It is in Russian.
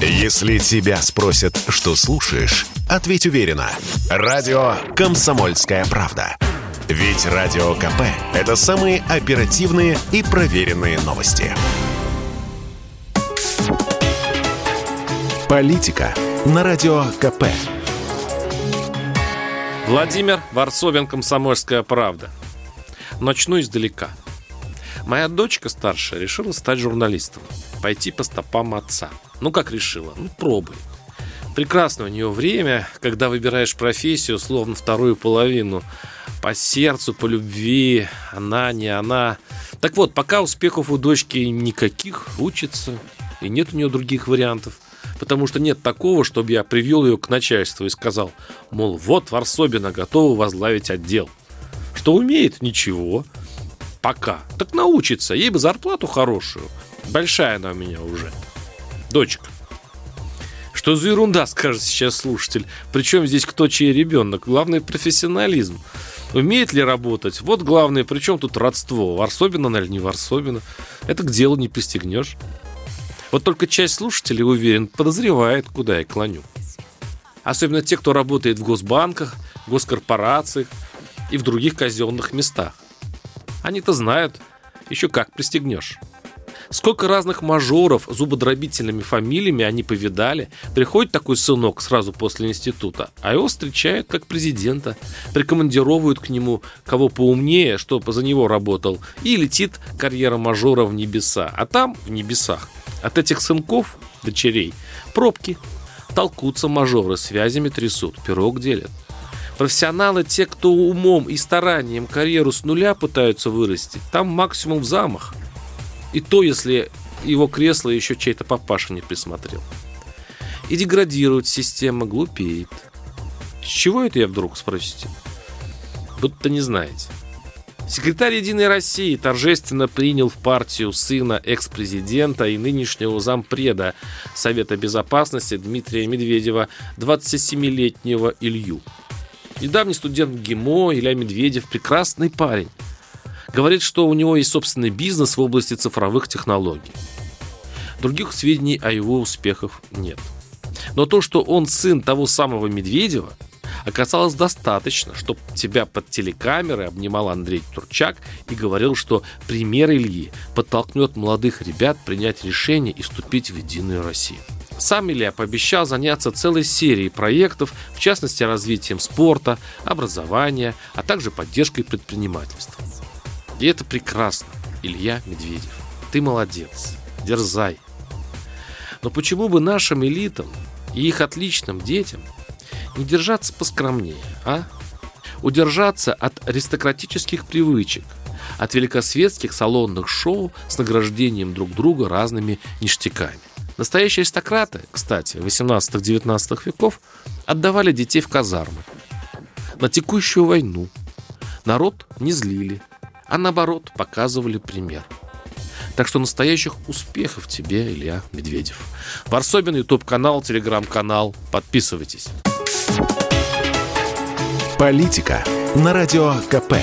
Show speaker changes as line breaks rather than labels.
Если тебя спросят, что слушаешь, ответь уверенно. Радио «Комсомольская правда». Ведь Радио КП – это самые оперативные и проверенные новости. Политика на Радио КП.
Владимир Варсобин, «Комсомольская правда». Начну издалека. Моя дочка старшая решила стать журналистом, пойти по стопам отца. Ну, как решила? Ну, пробуй. Прекрасно у нее время, когда выбираешь профессию, словно вторую половину. По сердцу, по любви, она, не она. Так вот, пока успехов у дочки никаких, учится, и нет у нее других вариантов. Потому что нет такого, чтобы я привел ее к начальству и сказал, мол, вот Варсобина готова возглавить отдел. Что умеет? Ничего. Пока. Так научится. Ей бы зарплату хорошую. Большая она у меня уже. Дочка. Что за ерунда, скажет сейчас слушатель. Причем здесь кто чей ребенок? Главный профессионализм. Умеет ли работать? Вот главное, причем тут родство. Варсобина или не Варсобина? Это к делу не пристегнешь. Вот только часть слушателей, уверен, подозревает, куда я клоню. Особенно те, кто работает в госбанках, госкорпорациях и в других казенных местах. Они-то знают, еще как пристегнешь. Сколько разных мажоров зубодробительными фамилиями они повидали. Приходит такой сынок сразу после института, а его встречают как президента, прикомандировывают к нему кого поумнее, чтобы за него работал, и летит карьера мажора в небеса. А там, в небесах, от этих сынков, дочерей, пробки. Толкутся мажоры, связями трясут, пирог делят. Профессионалы, те, кто умом и старанием карьеру с нуля пытаются вырастить, там максимум замах. И то, если его кресло еще чей-то папаша не присмотрел. И деградирует система, глупеет. С чего это я вдруг, спросите? Будто не знаете. Секретарь «Единой России» торжественно принял в партию сына экс-президента и нынешнего зампреда Совета Безопасности Дмитрия Медведева, 27-летнего Илью. Недавний студент ГИМО Илья Медведев – прекрасный парень. Говорит, что у него есть собственный бизнес в области цифровых технологий. Других сведений о его успехах нет. Но то, что он сын того самого Медведева – оказалось достаточно, чтобы тебя под телекамеры обнимал Андрей Турчак и говорил, что пример Ильи подтолкнет молодых ребят принять решение и вступить в Единую Россию. Сам Илья пообещал заняться целой серией проектов, в частности развитием спорта, образования, а также поддержкой предпринимательства. И это прекрасно, Илья Медведев. Ты молодец, дерзай. Но почему бы нашим элитам и их отличным детям не держаться поскромнее, а? Удержаться от аристократических привычек, от великосветских салонных шоу с награждением друг друга разными ништяками. Настоящие аристократы, кстати, 18-19 веков отдавали детей в казармы. На текущую войну. Народ не злили, а наоборот показывали пример. Так что настоящих успехов тебе, Илья Медведев. Варсобин, YouTube-канал, телеграм-канал. Подписывайтесь.
Политика на радио КП.